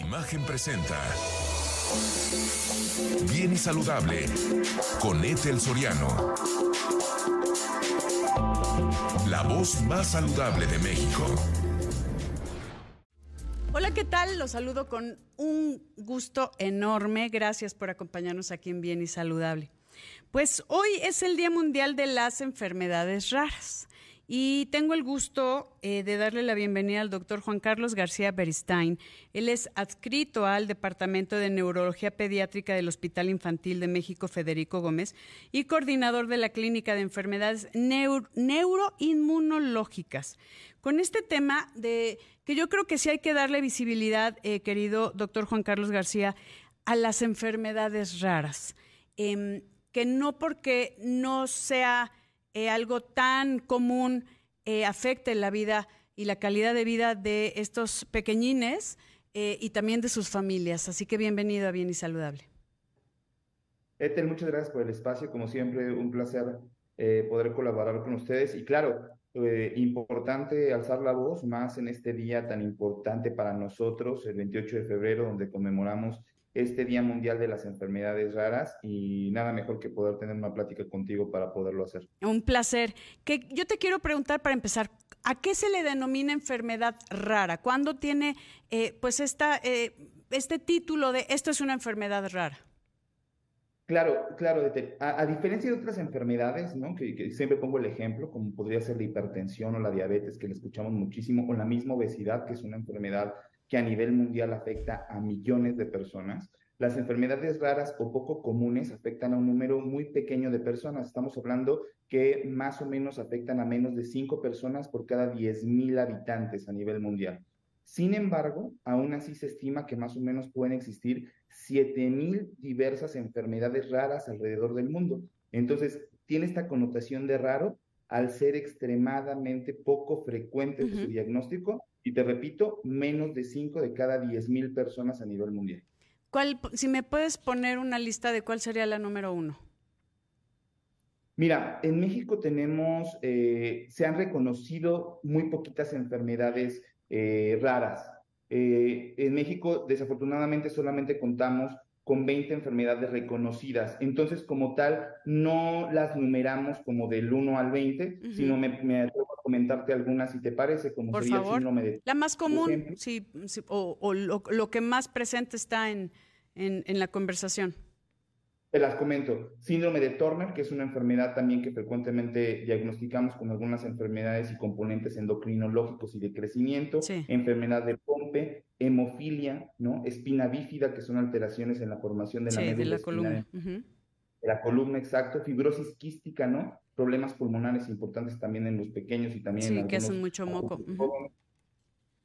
Imagen presenta. Bien y saludable con Ethel Soriano. La voz más saludable de México. Hola, ¿qué tal? Los saludo con un gusto enorme. Gracias por acompañarnos aquí en Bien y Saludable. Pues hoy es el Día Mundial de las Enfermedades Raras. Y tengo el gusto eh, de darle la bienvenida al doctor Juan Carlos García Beristain. Él es adscrito al Departamento de Neurología Pediátrica del Hospital Infantil de México Federico Gómez y coordinador de la Clínica de Enfermedades Neuroinmunológicas. Con este tema de que yo creo que sí hay que darle visibilidad, eh, querido doctor Juan Carlos García, a las enfermedades raras. Em, que no porque no sea eh, algo tan común eh, afecte la vida y la calidad de vida de estos pequeñines eh, y también de sus familias. Así que bienvenido a Bien y Saludable. Ethel, muchas gracias por el espacio. Como siempre, un placer poder colaborar con ustedes. Y claro, importante alzar la voz más en este día tan importante para nosotros, el 28 de febrero, donde conmemoramos este Día Mundial de las Enfermedades Raras y nada mejor que poder tener una plática contigo para poderlo hacer. Un placer. Que yo te quiero preguntar para empezar, ¿a qué se le denomina enfermedad rara? ¿Cuándo tiene eh, pues esta, eh, este título de esto es una enfermedad rara? Claro, claro. A, diferencia de otras enfermedades, ¿no? Que, que, siempre pongo el ejemplo, como podría ser la hipertensión o la diabetes, que le escuchamos muchísimo, o la misma obesidad, que es una enfermedad que a nivel mundial afecta a millones de personas. Las enfermedades raras o poco comunes afectan a un número muy pequeño de personas. Estamos hablando que más o menos afectan a menos de 5 personas por cada 10.000 habitantes a nivel mundial. Sin embargo, aún así se estima que más o menos pueden existir 7.000 diversas enfermedades raras alrededor del mundo. Entonces, tiene esta connotación de raro al ser extremadamente poco frecuente su diagnóstico y te repito, menos de 5 de cada 10 mil personas a nivel mundial. ¿Cuál, si me puedes poner una lista de cuál sería la número uno? Mira, en México tenemos, eh, se han reconocido muy poquitas enfermedades eh, raras. Eh, en México, desafortunadamente, solamente contamos con 20 enfermedades reconocidas. Entonces, como tal, no las numeramos como del 1 al 20, sino me, me atrevo a comentarte algunas, si te parece, como Por sería favor. el síndrome de... La más común, sí, sí, o, o lo, lo, que más presente está en, en, en la conversación. Te las comento. Síndrome de Turner, que es una enfermedad también que frecuentemente diagnosticamos con algunas enfermedades y componentes endocrinológicos y de crecimiento. Sí. Enfermedad de Pompe, hemofilia, ¿no? Espina bífida, que son alteraciones en la formación de la sí, médula de la columna. Uh -huh. de la columna, exacto. Fibrosis quística, ¿no? Problemas pulmonares importantes también en los pequeños y también sí, en que algunos hacen mucho moco. Uh -huh.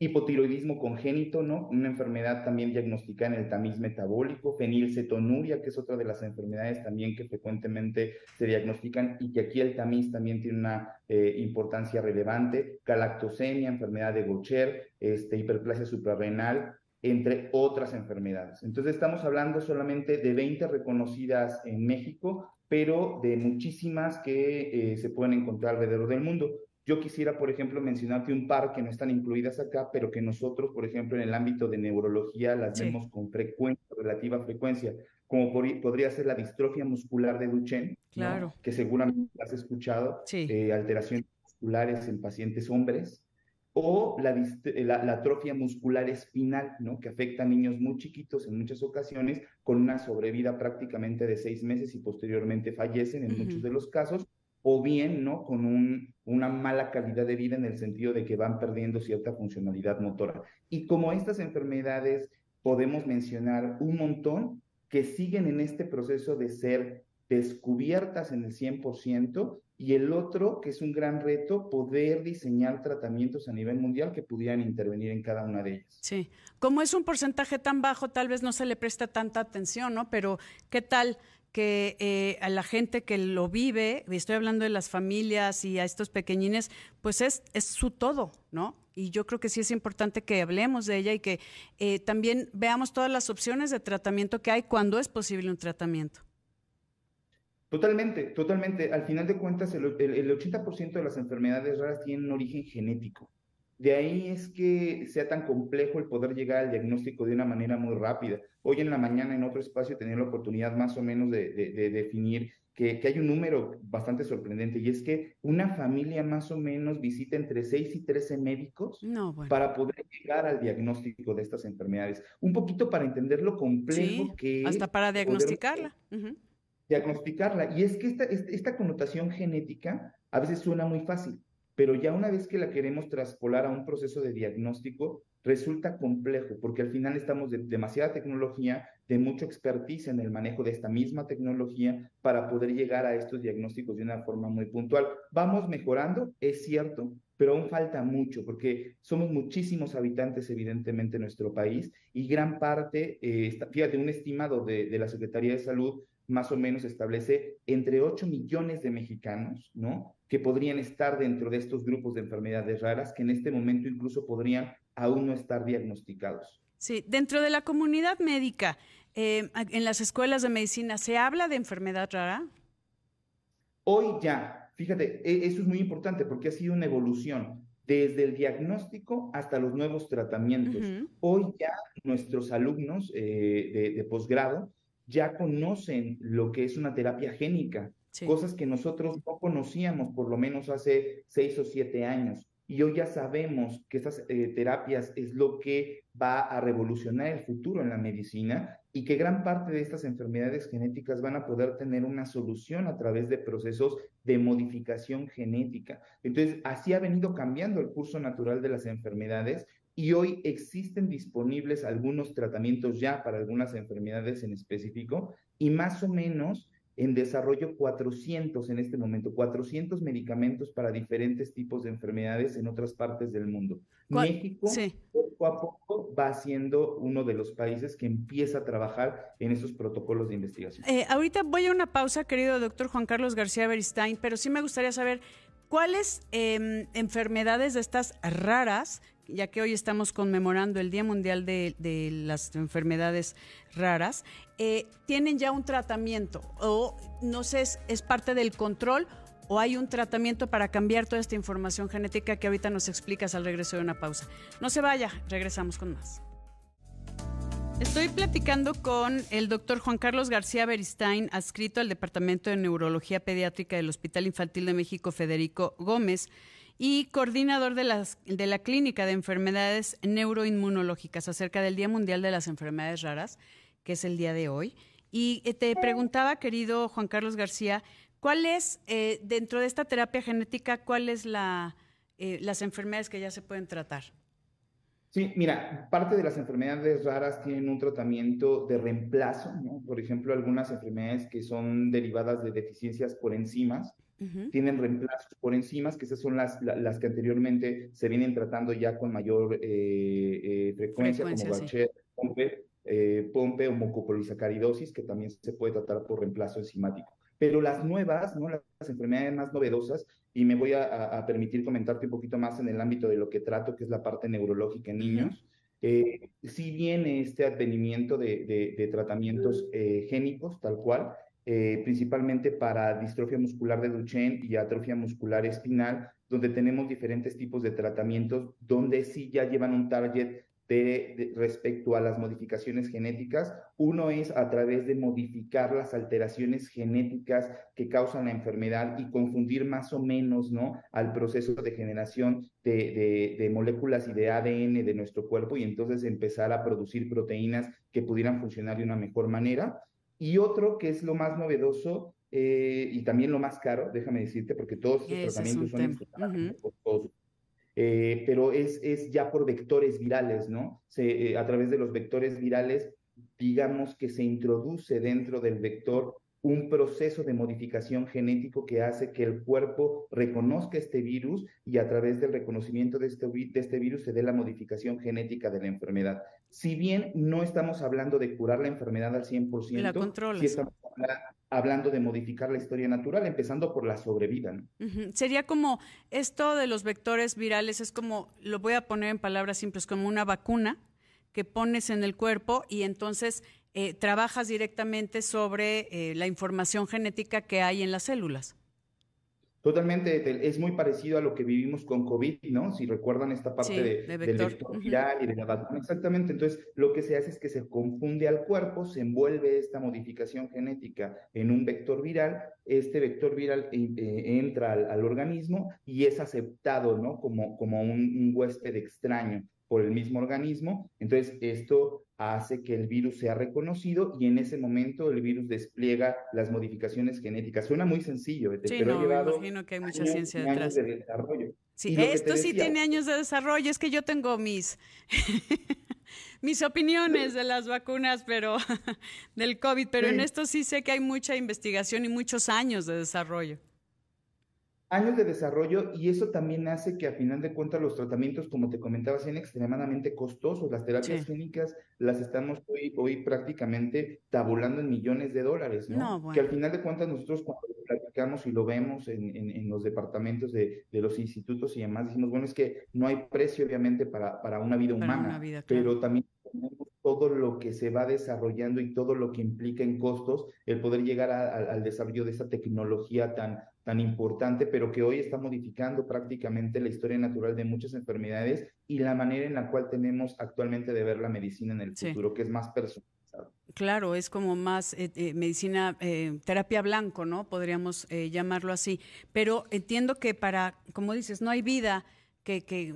Hipotiroidismo congénito, ¿no? Una enfermedad también diagnosticada en el tamiz metabólico, fenilcetonuria, que es otra de las enfermedades también que frecuentemente se diagnostican y que aquí el tamiz también tiene una eh, importancia relevante, galactosemia, enfermedad de Gaucher, este, hiperplasia suprarrenal, entre otras enfermedades. Entonces estamos hablando solamente de 20 reconocidas en México, pero de muchísimas que eh, se pueden encontrar alrededor del mundo. Yo quisiera, por ejemplo, mencionarte un par que no están incluidas acá, pero que nosotros, por ejemplo, en el ámbito de neurología las sí. vemos con frecuencia, relativa frecuencia, como por, podría ser la distrofia muscular de Duchenne, claro. ¿no? que seguramente has escuchado, sí. eh, alteraciones musculares en pacientes hombres, o la, la, la, atrofia muscular espinal, ¿no? que afecta a niños muy chiquitos en muchas ocasiones, con una sobrevida prácticamente de seis meses y posteriormente fallecen en uh -huh. muchos de los casos, o bien, ¿no? Con un, una mala calidad de vida en el sentido de que van perdiendo cierta funcionalidad motora. Y como estas enfermedades podemos mencionar un montón que siguen en este proceso de ser descubiertas en el 100% y el otro, que es un gran reto, poder diseñar tratamientos a nivel mundial que pudieran intervenir en cada una de ellas. Sí, como es un porcentaje tan bajo, tal vez no se le presta tanta atención, ¿no? Pero, ¿qué tal? Que eh, a la gente que lo vive, estoy hablando de las familias y a estos pequeñines, pues es, es su todo, ¿no? Y yo creo que sí es importante que hablemos de ella y que eh, también veamos todas las opciones de tratamiento que hay cuando es posible un tratamiento. Totalmente, totalmente. Al final de cuentas, el, el, el 80% de las enfermedades raras tienen origen genético. De ahí es que sea tan complejo el poder llegar al diagnóstico de una manera muy rápida. Hoy en la mañana en otro espacio tenía la oportunidad más o menos de, definir que, que, hay un número bastante sorprendente y es que una familia más o menos visita entre 6 y 13 médicos para poder llegar al diagnóstico de estas enfermedades. Un poquito para entender lo complejo que hasta para diagnosticarla. Diagnosticarla. Y es que esta, esta connotación genética a veces suena muy fácil pero ya una vez que la queremos traspolar a un proceso de diagnóstico, resulta complejo, porque al final estamos de demasiada tecnología, de mucho expertise en el manejo de esta misma tecnología para poder llegar a estos diagnósticos de una forma muy puntual. Vamos mejorando, es cierto, pero aún falta mucho, porque somos muchísimos habitantes, evidentemente, en nuestro país, y gran parte, eh, fíjate, un estimado de la Secretaría de Salud más o menos establece entre 8 millones de mexicanos, ¿no? Que podrían estar dentro de estos grupos de enfermedades raras, que en este momento incluso podrían aún no estar diagnosticados. Sí, dentro de la comunidad médica, eh, en las escuelas de medicina, ¿se habla de enfermedad rara? Hoy ya, fíjate, e, eso es muy importante porque ha sido una evolución desde el diagnóstico hasta los nuevos tratamientos. Hoy ya nuestros alumnos eh, de posgrado ya conocen lo que es una terapia génica, cosas que nosotros no conocíamos por lo menos hace seis o siete años. Y hoy ya sabemos que estas eh, terapias es lo que va a revolucionar el futuro en la medicina y que gran parte de estas enfermedades genéticas van a poder tener una solución a través de procesos de modificación genética. Entonces, así ha venido cambiando el curso natural de las enfermedades y hoy existen disponibles algunos tratamientos ya para algunas enfermedades en específico y más o menos en desarrollo 400 en este momento, 400 medicamentos para diferentes tipos de enfermedades en otras partes del mundo. México poco a poco va siendo uno de los países que empieza a trabajar en esos protocolos de investigación. Eh, ahorita voy a una pausa, querido doctor Juan Carlos García Beristain, pero sí me gustaría saber cuáles em, enfermedades de estas raras ya que hoy estamos conmemorando el Día Mundial de, las Enfermedades Raras, eh, tienen ya un tratamiento o no sé, es, parte del control o hay un tratamiento para cambiar toda esta información genética que ahorita nos explicas al regreso de una pausa. No se vaya, regresamos con más. Estoy platicando con el doctor Juan Carlos García Beristain, adscrito al Departamento de Neurología Pediátrica del Hospital Infantil de México Federico Gómez y coordinador de, las, de la Clínica de Enfermedades Neuroinmunológicas acerca del Día Mundial de las Enfermedades Raras, que es el día de hoy. Y eh, te preguntaba, querido Juan Carlos García, ¿cuál es, eh, dentro de esta terapia genética, cuáles la, eh, las enfermedades que ya se pueden tratar? Sí, mira, parte de las enfermedades raras tienen un tratamiento de reemplazo. Por ejemplo, algunas enfermedades que son derivadas de deficiencias por enzimas, tienen reemplazos por enzimas, que esas son las, las que anteriormente se vienen tratando ya con mayor eh, eh, frecuencia, como Bachet, Pompe, eh, Pompe o mucopolisacaridosis, que también se puede tratar por reemplazo enzimático. Pero las nuevas, ¿no? las enfermedades más novedosas, y me voy a, permitir comentarte un poquito más en el ámbito de lo que trato, que es la parte neurológica en niños. si viene este advenimiento de, de, de tratamientos génicos, tal cual, eh, principalmente para distrofia muscular de Duchenne y atrofia muscular espinal, donde tenemos diferentes tipos de tratamientos, donde sí ya llevan un target de, respecto a las modificaciones genéticas. Uno es a través de modificar las alteraciones genéticas que causan la enfermedad y confundir más o menos, ¿no? Al proceso de generación de, de, moléculas y de ADN de nuestro cuerpo y entonces empezar a producir proteínas que pudieran funcionar de una mejor manera. Y otro que es lo más novedoso eh, y también lo más caro, déjame decirte, porque todos estos tratamientos son uh pero es, es ya por vectores virales, ¿no? Se, eh, a través de los vectores virales, digamos que se introduce dentro del vector un proceso de modificación genético que hace que el cuerpo reconozca este virus y a través del reconocimiento de este, de este virus se dé la modificación genética de la enfermedad. Si bien no estamos hablando de curar la enfermedad al 100%, la sí estamos hablando de modificar la historia natural, empezando por la sobrevida. Sería como esto de los vectores virales, es como, lo voy a poner en palabras simples, como una vacuna que pones en el cuerpo y entonces eh, trabajas directamente sobre eh, la información genética que hay en las células. Totalmente, es muy parecido a lo que vivimos con COVID, ¿no? Si recuerdan esta parte de, del vector viral y de la vacuna. Exactamente, entonces lo que se hace es que se confunde al cuerpo, se envuelve esta modificación genética en un vector viral, este vector viral eh, entra al, organismo y es aceptado, ¿no? Como, como un, un huésped extraño por el mismo organismo. Entonces, esto hace que el virus sea reconocido y en ese momento el virus despliega las modificaciones genéticas. Suena muy sencillo, sí, pero no, llevado me imagino que hay mucha ciencia detrás. de desarrollo. Sí, esto sí tiene años de desarrollo. Es que yo tengo mis, mis opiniones de las vacunas, pero del COVID, pero en esto sí sé que hay mucha investigación y muchos años de desarrollo años de desarrollo y eso también hace que a final de cuentas los tratamientos, como te comentaba, sean extremadamente costosos. Las terapias clínicas las estamos hoy, hoy prácticamente tabulando en millones de dólares, ¿no? Que al final de cuentas nosotros cuando lo platicamos y lo vemos en, en, los departamentos de, de, los institutos y demás, decimos, bueno, es que no hay precio obviamente para, para una vida humana, pero también todo lo que se va desarrollando y todo lo que implica en costos el poder llegar al desarrollo de esa tecnología tan tan importante, pero que hoy está modificando prácticamente la historia natural de muchas enfermedades y la manera en la cual tenemos actualmente de ver la medicina en el futuro, que es más personalizado. Claro, es como más eh, eh, medicina, eh, terapia blanco, ¿no? Podríamos llamarlo así. Pero entiendo que para, como dices, no hay vida que, que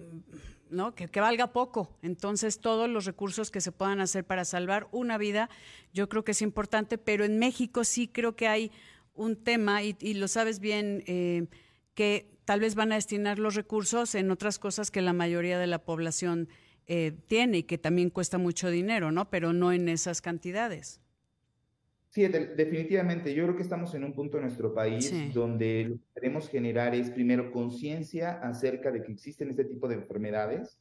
¿no? Que, que, valga poco. Entonces, todos los recursos que se puedan hacer para salvar una vida, yo creo que es importante, pero en México sí creo que hay un tema, y, lo sabes bien, eh, que tal vez van a destinar los recursos en otras cosas que la mayoría de la población eh, tiene y que también cuesta mucho dinero, ¿no? Pero no en esas cantidades. Sí, definitivamente. Yo creo que estamos en un punto en nuestro país donde lo que queremos generar es primero conciencia acerca de que existen este tipo de enfermedades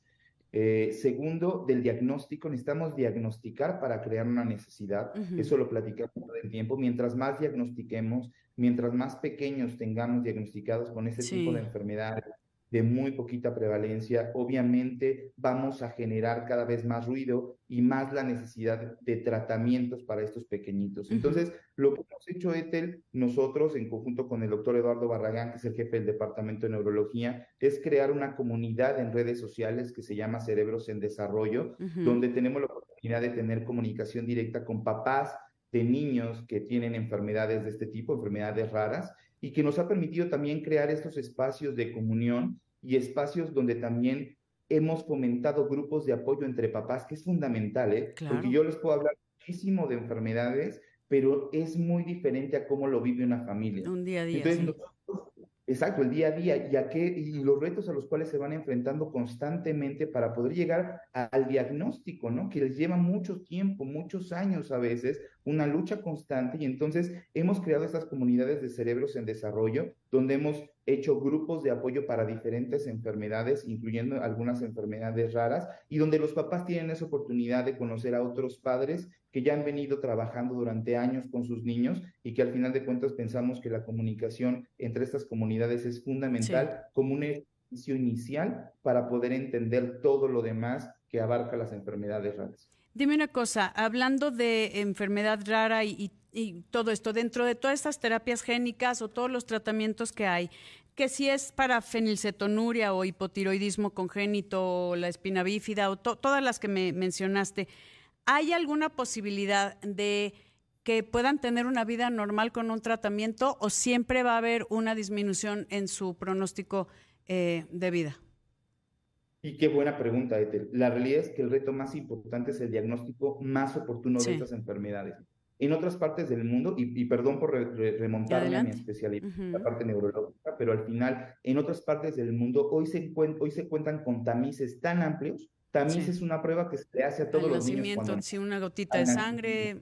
eh, segundo, del diagnóstico, necesitamos diagnosticar para crear una necesidad. Eso lo platicamos todo el tiempo. Mientras más diagnostiquemos, mientras más pequeños tengamos diagnosticados con este tipo de enfermedades, de muy poquita prevalencia, obviamente vamos a generar cada vez más ruido y más la necesidad de tratamientos para estos pequeñitos. Entonces, lo que hemos hecho, Ethel, nosotros, en conjunto con el doctor Eduardo Barragán, que es el jefe del Departamento de Neurología, es crear una comunidad en redes sociales que se llama Cerebros en Desarrollo, donde tenemos la oportunidad de tener comunicación directa con papás de niños que tienen enfermedades de este tipo, enfermedades raras, y que nos ha permitido también crear estos espacios de comunión y espacios donde también hemos fomentado grupos de apoyo entre papás, que es fundamental, ¿eh? Porque yo les puedo hablar muchísimo de enfermedades, pero es muy diferente a cómo lo vive una familia. Un día a día. Entonces, exacto, el día a día y, a qué, y los retos a los cuales se van enfrentando constantemente para poder llegar al diagnóstico, ¿no? Que les lleva mucho tiempo, muchos años a veces, una lucha constante y entonces hemos creado estas comunidades de cerebros en desarrollo donde hemos hecho grupos de apoyo para diferentes enfermedades, incluyendo algunas enfermedades raras, y donde los papás tienen esa oportunidad de conocer a otros padres que ya han venido trabajando durante años con sus niños y que al final de cuentas pensamos que la comunicación entre estas comunidades es fundamental como un ejercicio inicial para poder entender todo lo demás que abarca las enfermedades raras. Dime una cosa, hablando de enfermedad rara y, todo esto, dentro de todas estas terapias génicas o todos los tratamientos que hay, que si es para fenilcetonuria o hipotiroidismo congénito o la espina bífida o todas las que me mencionaste, ¿hay alguna posibilidad de que puedan tener una vida normal con un tratamiento o siempre va a haber una disminución en su pronóstico eh, de vida? Y qué buena pregunta, Ethel. La realidad es que el reto más importante es el diagnóstico más oportuno de estas enfermedades. En otras partes del mundo, y, perdón por remontarme a mi especialidad, la parte neurológica, pero al final, en otras partes del mundo, hoy se, hoy se cuentan con tamices tan amplios. Tamiz es una prueba que se le hace a todos los niños. Cuando... Sí, una gotita de sangre.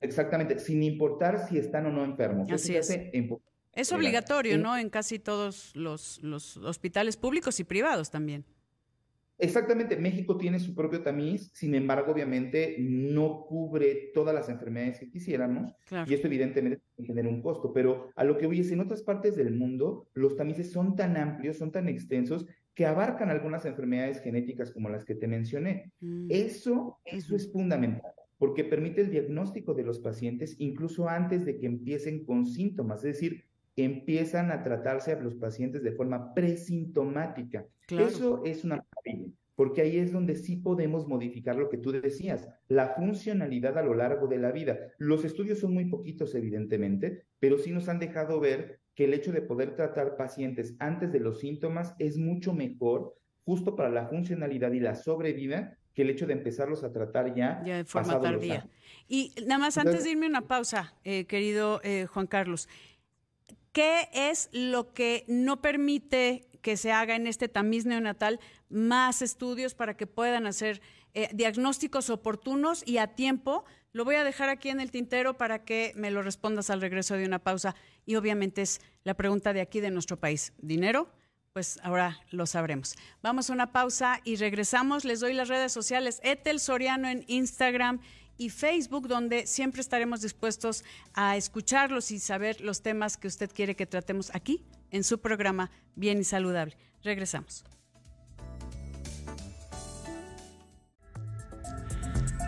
Exactamente, sin importar si están o no enfermos. Así es. Es obligatorio, ¿no? En casi todos los, hospitales públicos y privados también. Exactamente, México tiene su propio tamiz, sin embargo, obviamente no cubre todas las enfermedades que quisiéramos y esto evidentemente tiene un costo, pero a lo que voy es, en otras partes del mundo los tamices son tan amplios, son tan extensos que abarcan algunas enfermedades genéticas como las que te mencioné. Mm. Eso, eso es fundamental porque permite el diagnóstico de los pacientes incluso antes de que empiecen con síntomas, es decir, empiezan a tratarse a los pacientes de forma presintomática. Eso es una porque ahí es donde sí podemos modificar lo que tú decías, la funcionalidad a lo largo de la vida. Los estudios son muy poquitos, evidentemente, pero sí nos han dejado ver que el hecho de poder tratar pacientes antes de los síntomas es mucho mejor justo para la funcionalidad y la sobrevida que el hecho de empezarlos a tratar ya, ya de forma tardía. Y nada más antes de irme una pausa, eh, querido eh, Juan Carlos, ¿qué es lo que no permite que se haga en este tamiz neonatal más estudios para que puedan hacer eh, diagnósticos oportunos y a tiempo? Lo voy a dejar aquí en el tintero para que me lo respondas al regreso de una pausa. Y obviamente es la pregunta de aquí de nuestro país. ¿Dinero? pues ahora lo sabremos. Vamos a una pausa y regresamos. Les doy las redes sociales Etel Soriano en Instagram y Facebook, donde siempre estaremos dispuestos a escucharlos y saber los temas que usted quiere que tratemos aquí en su programa Bien y Saludable. Regresamos.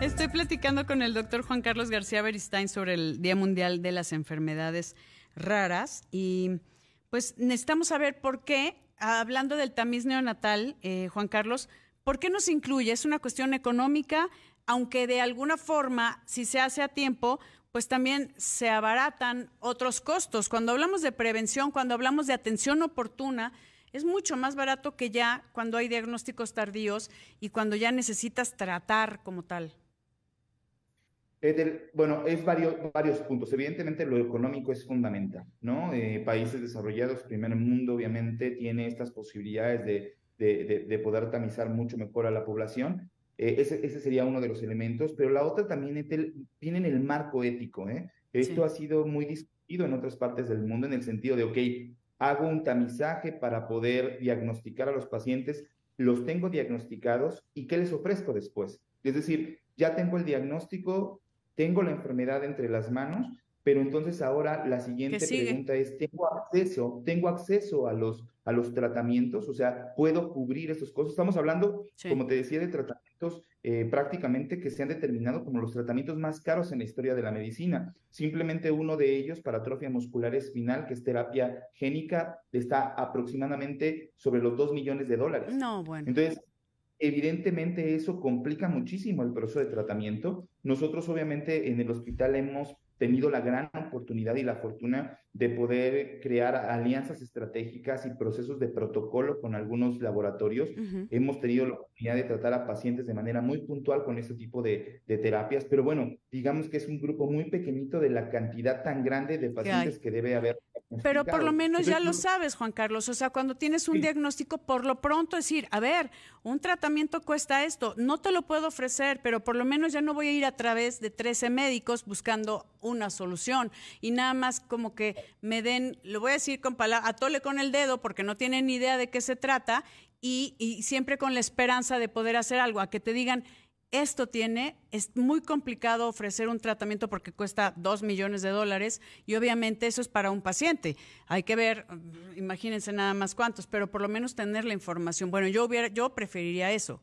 Estoy platicando con el doctor Juan Carlos García Beristain sobre el Día Mundial de las Enfermedades Raras y pues necesitamos saber por qué hablando del tamiz neonatal, eh, Juan Carlos, ¿por qué no se incluye? ¿Es una cuestión económica? Aunque de alguna forma, si se hace a tiempo, pues también se abaratan otros costos. Cuando hablamos de prevención, cuando hablamos de atención oportuna, es mucho más barato que ya cuando hay diagnósticos tardíos y cuando ya necesitas tratar como tal bueno, es varios, varios puntos. Evidentemente lo económico es fundamental, ¿no? Eh, países desarrollados, primer mundo, obviamente, tiene estas posibilidades de, de, de, poder tamizar mucho mejor a la población. Eh, ese, ese, sería uno de los elementos, pero la otra también tiene en el marco ético, ¿eh? Esto ha sido muy discutido en otras partes del mundo en el sentido de, ok, hago un tamizaje para poder diagnosticar a los pacientes, los tengo diagnosticados y ¿qué les ofrezco después? Es decir, ya tengo el diagnóstico, tengo la enfermedad entre las manos, pero entonces ahora la siguiente pregunta es, ¿tengo acceso, tengo acceso a los, a los tratamientos? O sea, ¿puedo cubrir esos cosas? Estamos hablando, como te decía, de tratamientos eh, prácticamente que se han determinado como los tratamientos más caros en la historia de la medicina. Simplemente uno de ellos para atrofia muscular espinal, que es terapia génica, está aproximadamente sobre los 2 millones de dólares. No, bueno. Entonces, Evidentemente eso complica muchísimo el proceso de tratamiento. Nosotros obviamente en el hospital hemos tenido la gran oportunidad y la fortuna de poder crear alianzas estratégicas y procesos de protocolo con algunos laboratorios. Hemos tenido la oportunidad de tratar a pacientes de manera muy puntual con este tipo de, terapias, pero bueno, digamos que es un grupo muy pequeñito de la cantidad tan grande de pacientes que debe haber pero por lo menos ya lo sabes, Juan Carlos. O sea, cuando tienes un diagnóstico, por lo pronto decir, a ver, un tratamiento cuesta esto, no te lo puedo ofrecer, pero por lo menos ya no voy a ir a través de 13 médicos buscando una solución y nada más como que me den, lo voy a decir con palabras, atole con el dedo porque no tienen ni idea de qué se trata y, y siempre con la esperanza de poder hacer algo, a que te digan, esto tiene, es muy complicado ofrecer un tratamiento porque cuesta dos millones de dólares y obviamente eso es para un paciente. Hay que ver, imagínense nada más cuántos, pero por lo menos tener la información. Bueno, yo hubiera, yo preferiría eso.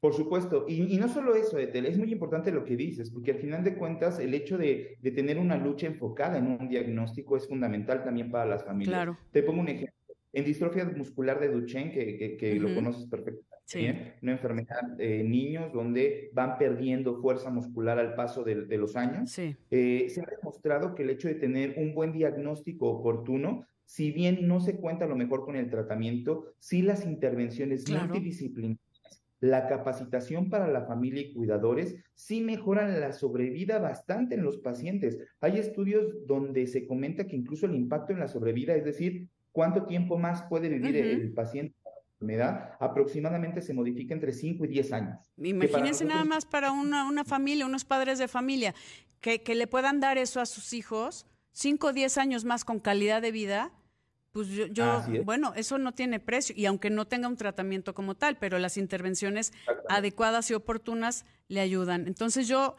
Por supuesto, y, no solo eso, Etel, es muy importante lo que dices, porque al final de cuentas el hecho de, tener una lucha enfocada en un diagnóstico es fundamental también para las familias. Claro. Te pongo un ejemplo. En distrofia muscular de Duchenne, que, que, lo conoces perfectamente sí. una enfermedad en eh, niños donde van perdiendo fuerza muscular al paso de, los años. Eh, se ha demostrado que el hecho de tener un buen diagnóstico oportuno, si bien no se cuenta a lo mejor con el tratamiento, sí las intervenciones multidisciplinarias la capacitación para la familia y cuidadores sí mejoran la sobrevida bastante en los pacientes. Hay estudios donde se comenta que incluso el impacto en la sobrevida, es decir, cuánto tiempo más puede vivir el paciente enfermedad aproximadamente se modifica entre 5 y 10 años. Imagínense nada más para una, una, familia, unos padres de familia, que, que, le puedan dar eso a sus hijos, 5 o 10 años más con calidad de vida, pues yo, yo bueno, eso no tiene precio, y aunque no tenga un tratamiento como tal, pero las intervenciones adecuadas y oportunas le ayudan. Entonces yo,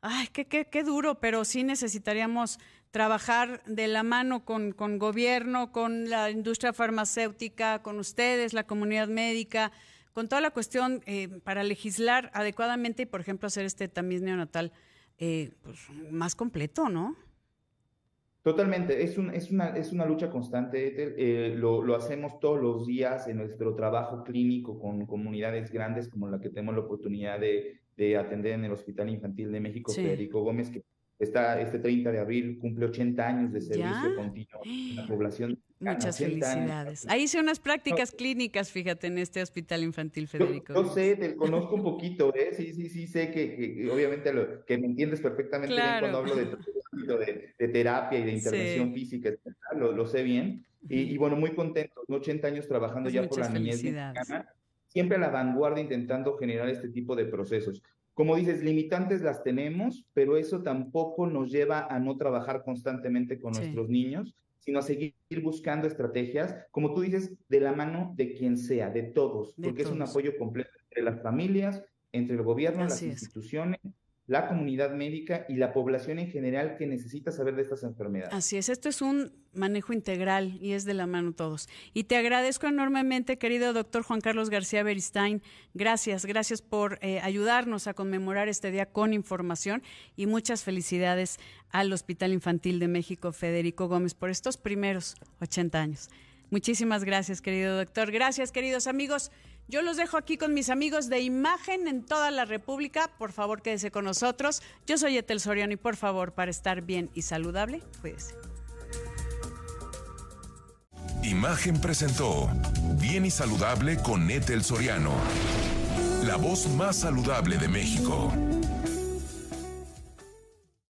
ay, qué, duro, pero sí necesitaríamos trabajar de la mano con, con gobierno, con la industria farmacéutica, con ustedes, la comunidad médica, con toda la cuestión eh, para legislar adecuadamente y, por ejemplo, hacer este tamiz neonatal eh, pues, más completo, ¿no? Totalmente, es, un, es, una, es una lucha constante, eh, lo, lo, hacemos todos los días en nuestro trabajo clínico con comunidades grandes como la que tenemos la oportunidad de, de atender en el Hospital Infantil de México, Federico Gómez, que está este 30 de abril cumple 80 años de servicio continuo en la población. Muchas felicidades. Ahí hice unas prácticas clínicas, fíjate, en este Hospital Infantil Federico. Yo, sé, te conozco un poquito, ¿eh? Sí, sí, sí, sé que, obviamente lo, que me entiendes perfectamente bien cuando hablo de de, terapia y de intervención física, lo, lo, sé bien. Y, bueno, muy contento, 80 años trabajando pues ya por la niñez mexicana, siempre a la vanguardia intentando generar este tipo de procesos. Como dices, limitantes las tenemos, pero eso tampoco nos lleva a no trabajar constantemente con nuestros niños, sino a seguir buscando estrategias, como tú dices, de la mano de quien sea, de todos, porque es un apoyo completo entre las familias, entre el gobierno, las instituciones la comunidad médica y la población en general que necesita saber de estas enfermedades. Así es, esto es un manejo integral y es de la mano todos. Y te agradezco enormemente, querido doctor Juan Carlos García Beristain. Gracias, gracias por eh, ayudarnos a conmemorar este día con información y muchas felicidades al Hospital Infantil de México Federico Gómez por estos primeros 80 años. Muchísimas gracias, querido doctor. Gracias, queridos amigos. Yo los dejo aquí con mis amigos de imagen en toda la República. Por favor, quédese con nosotros. Yo soy Etel Soriano y por favor, para estar bien y saludable, cuídese. Imagen presentó Bien y Saludable con Etel Soriano, la voz más saludable de México.